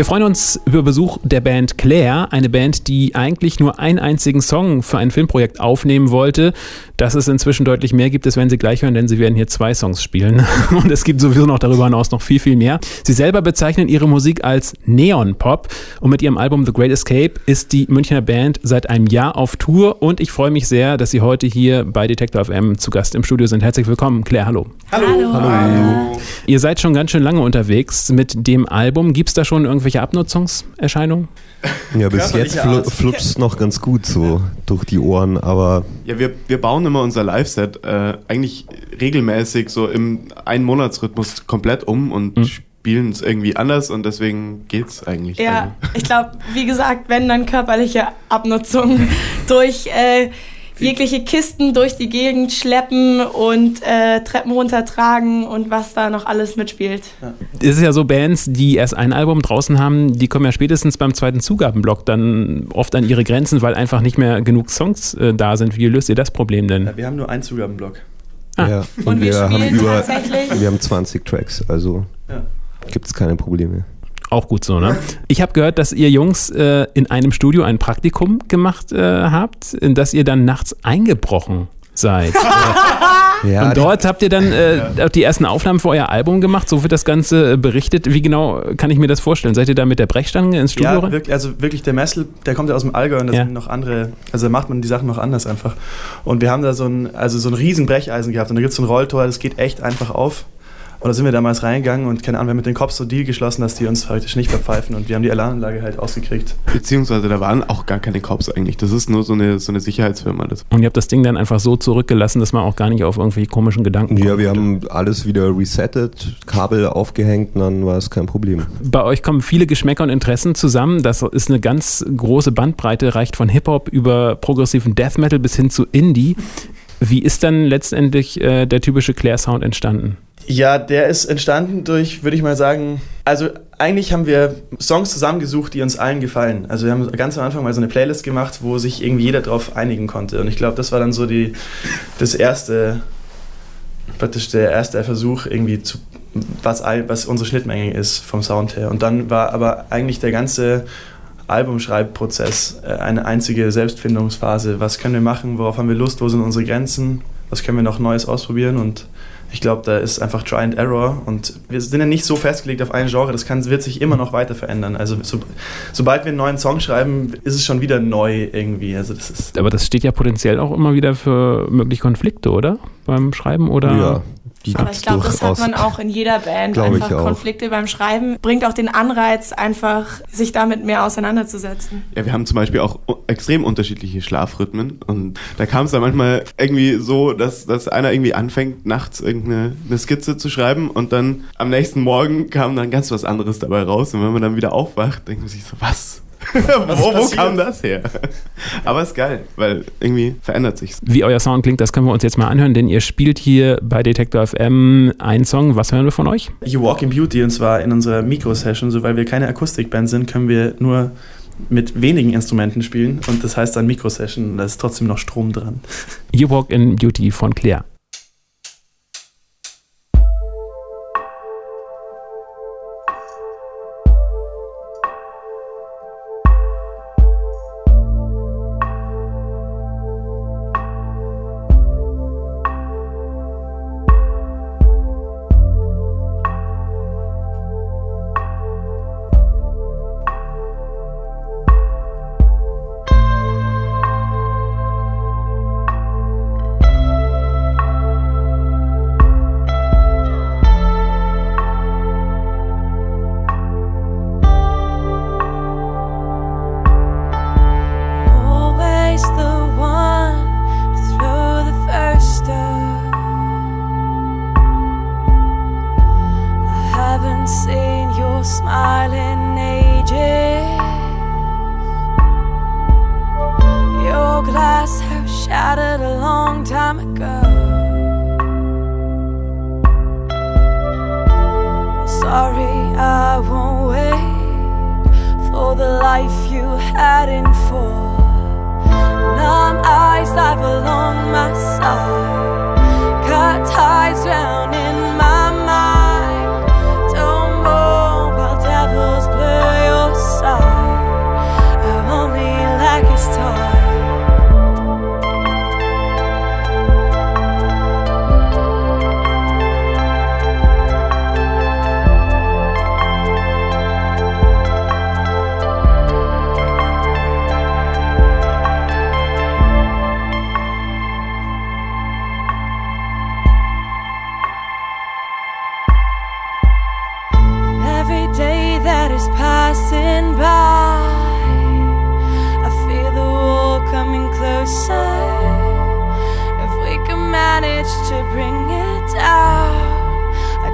Wir freuen uns über Besuch der Band Claire, eine Band, die eigentlich nur einen einzigen Song für ein Filmprojekt aufnehmen wollte. Dass es inzwischen deutlich mehr gibt, das werden Sie gleich hören, denn Sie werden hier zwei Songs spielen. Und es gibt sowieso noch darüber hinaus noch viel, viel mehr. Sie selber bezeichnen ihre Musik als Neon Pop und mit ihrem Album The Great Escape ist die Münchner Band seit einem Jahr auf Tour und ich freue mich sehr, dass Sie heute hier bei Detector FM zu Gast im Studio sind. Herzlich willkommen, Claire, hallo. Hallo. Hallo. hallo. Ihr seid schon ganz schön lange unterwegs mit dem Album. Gibt es da schon irgendwelche irgendwelche Abnutzungserscheinungen? Ja, bis jetzt fl flutscht es noch ganz gut so durch die Ohren, aber. Ja, wir, wir bauen immer unser Live-Set äh, eigentlich regelmäßig so im Ein-Monats-Rhythmus komplett um und mhm. spielen es irgendwie anders und deswegen geht es eigentlich. Ja, also. ich glaube, wie gesagt, wenn dann körperliche Abnutzung durch. Äh, jegliche Kisten durch die Gegend schleppen und äh, Treppen runtertragen und was da noch alles mitspielt. Ja. Es ist ja so, Bands, die erst ein Album draußen haben, die kommen ja spätestens beim zweiten Zugabenblock dann oft an ihre Grenzen, weil einfach nicht mehr genug Songs äh, da sind. Wie löst ihr das Problem denn? Ja, wir haben nur einen Zugabenblock. Ah. Ja, und, und wir, wir haben über wir haben 20 Tracks, also ja. gibt es keine Probleme. Auch gut so, ne? Ich habe gehört, dass ihr Jungs äh, in einem Studio ein Praktikum gemacht äh, habt, in das ihr dann nachts eingebrochen seid. ja, und dort habt ihr dann äh, die ersten Aufnahmen für euer Album gemacht, so wird das Ganze äh, berichtet. Wie genau kann ich mir das vorstellen? Seid ihr da mit der Brechstange ins Studio ja, rein? Wirklich, also wirklich der Messel, der kommt ja aus dem Allgäu und da ja. sind noch andere, also da macht man die Sachen noch anders einfach. Und wir haben da so ein, also so ein riesen Brecheisen gehabt und da gibt es so ein Rolltor, das geht echt einfach auf. Und da sind wir damals reingegangen und keine Ahnung, wir haben mit den Cops so Deal geschlossen, dass die uns praktisch nicht verpfeifen und wir haben die Alarmanlage halt ausgekriegt. Beziehungsweise da waren auch gar keine Cops eigentlich. Das ist nur so eine, so eine Sicherheitsfirma. Das. Und ihr habt das Ding dann einfach so zurückgelassen, dass man auch gar nicht auf irgendwelche komischen Gedanken kommt. Ja, wir haben alles wieder resettet, Kabel aufgehängt und dann war es kein Problem. Bei euch kommen viele Geschmäcker und Interessen zusammen. Das ist eine ganz große Bandbreite, reicht von Hip-Hop über progressiven Death Metal bis hin zu Indie. Wie ist dann letztendlich äh, der typische Claire-Sound entstanden? Ja, der ist entstanden durch, würde ich mal sagen, also eigentlich haben wir Songs zusammengesucht, die uns allen gefallen. Also wir haben ganz am Anfang mal so eine Playlist gemacht, wo sich irgendwie jeder drauf einigen konnte. Und ich glaube, das war dann so die, das erste, praktisch der erste Versuch, irgendwie zu, was, was unsere Schnittmenge ist vom Sound her. Und dann war aber eigentlich der ganze Albumschreibprozess äh, eine einzige Selbstfindungsphase. Was können wir machen? Worauf haben wir Lust? Wo sind unsere Grenzen? Was können wir noch Neues ausprobieren? Und ich glaube, da ist einfach Try and Error und wir sind ja nicht so festgelegt auf ein Genre, das kann, wird sich immer noch weiter verändern. Also so, sobald wir einen neuen Song schreiben, ist es schon wieder neu irgendwie. Also das ist Aber das steht ja potenziell auch immer wieder für mögliche Konflikte, oder? Beim Schreiben oder? Ja, die Aber ich glaube, das hat man auch in jeder Band. Einfach Konflikte beim Schreiben bringt auch den Anreiz, einfach sich damit mehr auseinanderzusetzen. Ja, wir haben zum Beispiel auch extrem unterschiedliche Schlafrhythmen und da kam es dann manchmal irgendwie so, dass, dass einer irgendwie anfängt, nachts irgendeine eine Skizze zu schreiben und dann am nächsten Morgen kam dann ganz was anderes dabei raus und wenn man dann wieder aufwacht, denkt man sich so, was? wo, wo kam das her? Aber ist geil, weil irgendwie verändert sich's. Wie euer Sound klingt, das können wir uns jetzt mal anhören, denn ihr spielt hier bei Detector FM einen Song. Was hören wir von euch? You Walk in Beauty und zwar in unserer Mikro-Session. So, weil wir keine Akustikband sind, können wir nur mit wenigen Instrumenten spielen und das heißt dann Mikro-Session und da ist trotzdem noch Strom dran. You Walk in Beauty von Claire. heading for. Numb eyes dive along my side. Cut ties down in my mind. Don't move while devils blur your sight. I only like his talk.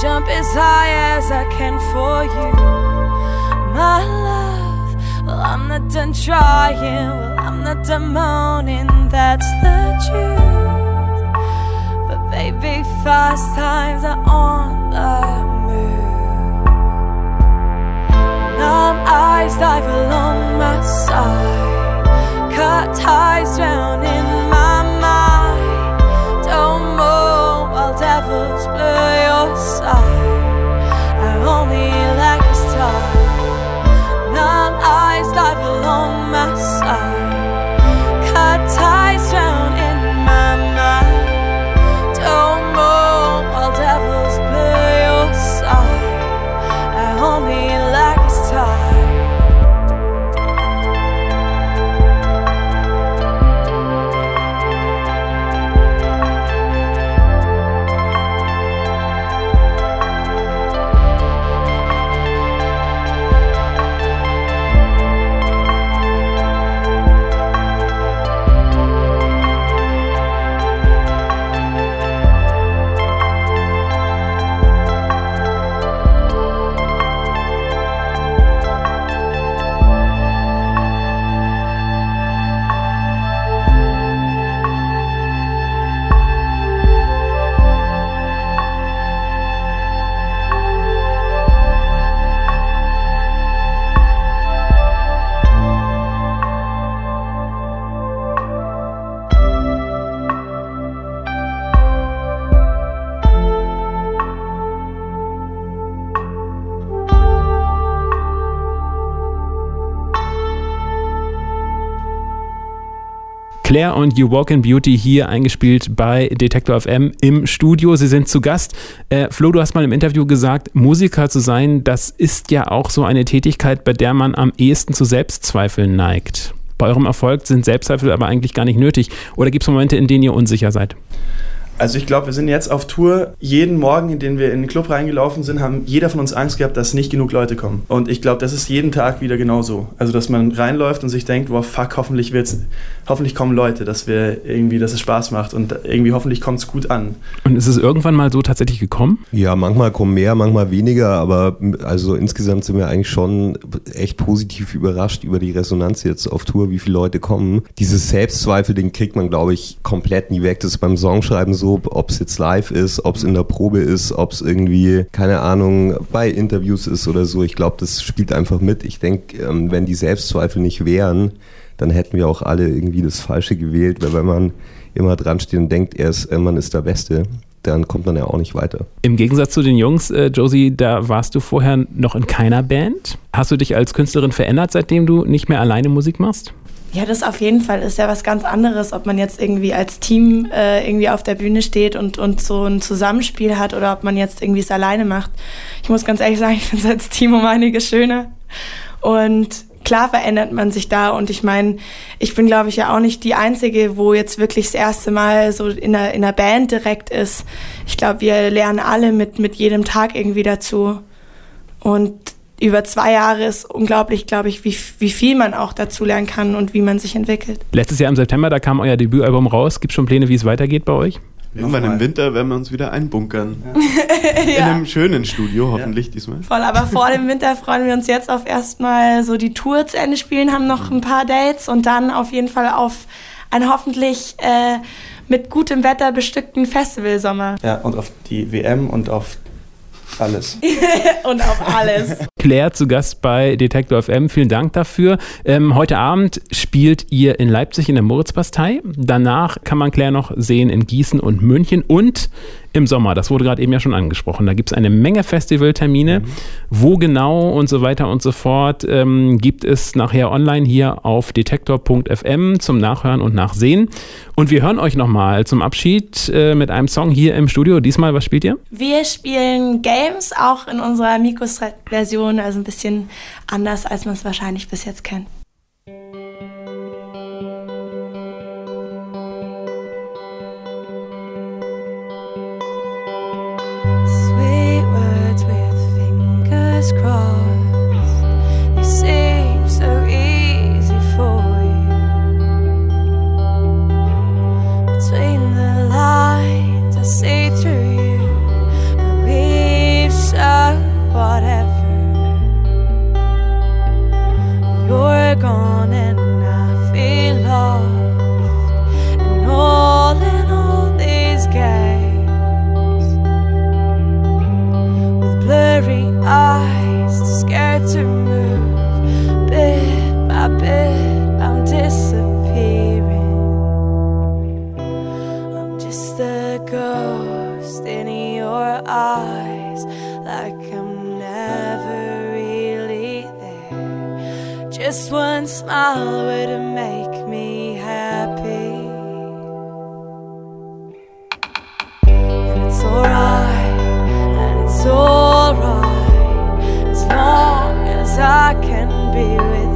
Jump as high as I can for you, my love. Well, I'm not done trying, well, I'm not done moaning, that's the truth. But baby, fast times are on the move. Numb eyes dive along my side. Cut ties Claire und You Walk in Beauty hier eingespielt bei Detektor FM im Studio. Sie sind zu Gast. Äh, Flo, du hast mal im Interview gesagt, Musiker zu sein, das ist ja auch so eine Tätigkeit, bei der man am ehesten zu Selbstzweifeln neigt. Bei eurem Erfolg sind Selbstzweifel aber eigentlich gar nicht nötig. Oder gibt es Momente, in denen ihr unsicher seid? Also ich glaube, wir sind jetzt auf Tour. Jeden Morgen, in den wir in den Club reingelaufen sind, haben jeder von uns Angst gehabt, dass nicht genug Leute kommen. Und ich glaube, das ist jeden Tag wieder genauso. Also dass man reinläuft und sich denkt, wow, fuck, hoffentlich wird's, hoffentlich kommen Leute, dass wir irgendwie, dass es Spaß macht und irgendwie hoffentlich kommt es gut an. Und ist es irgendwann mal so tatsächlich gekommen? Ja, manchmal kommen mehr, manchmal weniger, aber also insgesamt sind wir eigentlich schon echt positiv überrascht über die Resonanz jetzt auf Tour, wie viele Leute kommen. Dieses Selbstzweifel, den kriegt man, glaube ich, komplett nie weg. Das ist beim Songschreiben so, ob es jetzt live ist, ob es in der Probe ist, ob es irgendwie, keine Ahnung, bei Interviews ist oder so. Ich glaube, das spielt einfach mit. Ich denke, ähm, wenn die Selbstzweifel nicht wären, dann hätten wir auch alle irgendwie das Falsche gewählt, weil wenn man immer dran steht und denkt, er äh, man ist der Beste, dann kommt man ja auch nicht weiter. Im Gegensatz zu den Jungs, äh, Josie, da warst du vorher noch in keiner Band. Hast du dich als Künstlerin verändert, seitdem du nicht mehr alleine Musik machst? Ja, das auf jeden Fall ist ja was ganz anderes, ob man jetzt irgendwie als Team äh, irgendwie auf der Bühne steht und, und so ein Zusammenspiel hat oder ob man jetzt irgendwie es alleine macht. Ich muss ganz ehrlich sagen, ich finde es als Team um einiges schöner. Und klar verändert man sich da und ich meine, ich bin glaube ich ja auch nicht die Einzige, wo jetzt wirklich das erste Mal so in einer, in einer Band direkt ist. Ich glaube, wir lernen alle mit, mit jedem Tag irgendwie dazu. Und über zwei Jahre ist unglaublich, glaube ich, wie, wie viel man auch dazu lernen kann und wie man sich entwickelt. Letztes Jahr im September, da kam euer Debütalbum raus. Gibt es schon Pläne, wie es weitergeht bei euch? Irgendwann im Winter werden wir uns wieder einbunkern. Ja. In einem schönen Studio, hoffentlich ja. diesmal. Voll, aber vor dem Winter freuen wir uns jetzt auf erstmal so die Tour zu Ende spielen, haben noch ein paar Dates und dann auf jeden Fall auf einen hoffentlich äh, mit gutem Wetter bestückten Festivalsommer. Ja, und auf die WM und auf alles. und auf alles. Claire zu Gast bei Detektor FM. Vielen Dank dafür. Ähm, heute Abend spielt ihr in Leipzig in der Moritzbastei. Danach kann man Claire noch sehen in Gießen und München und im Sommer. Das wurde gerade eben ja schon angesprochen. Da gibt es eine Menge Festivaltermine. Mhm. Wo genau und so weiter und so fort ähm, gibt es nachher online hier auf detektor.fm zum Nachhören und Nachsehen. Und wir hören euch nochmal zum Abschied äh, mit einem Song hier im Studio. Diesmal, was spielt ihr? Wir spielen Games, auch in unserer Mikros-Version, also ein bisschen anders, als man es wahrscheinlich bis jetzt kennt. cross. And it's alright, and it's alright, as long as I can be with you.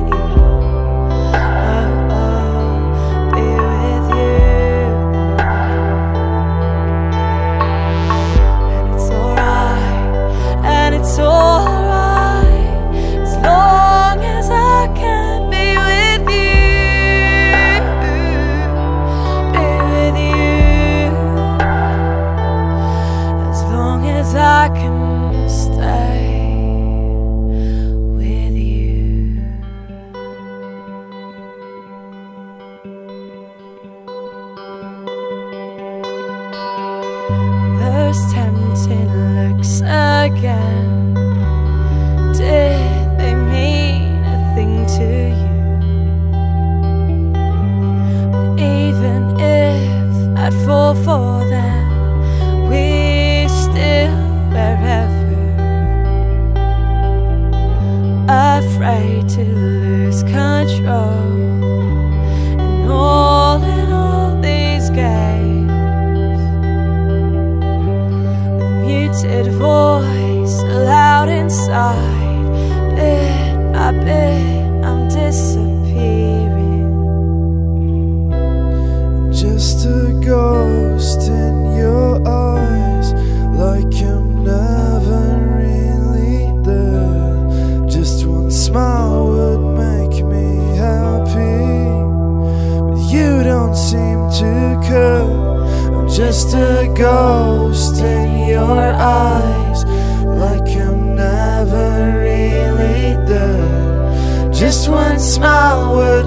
smile would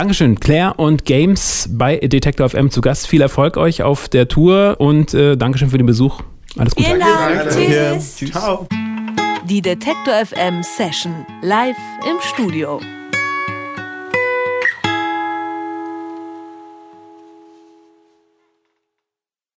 Dankeschön, Claire und Games bei Detektor FM zu Gast. Viel Erfolg euch auf der Tour und äh, Dankeschön für den Besuch. Alles Gute. Vielen Dank. Tschüss. Tschüss. Ciao. Die Detektor FM Session live im Studio.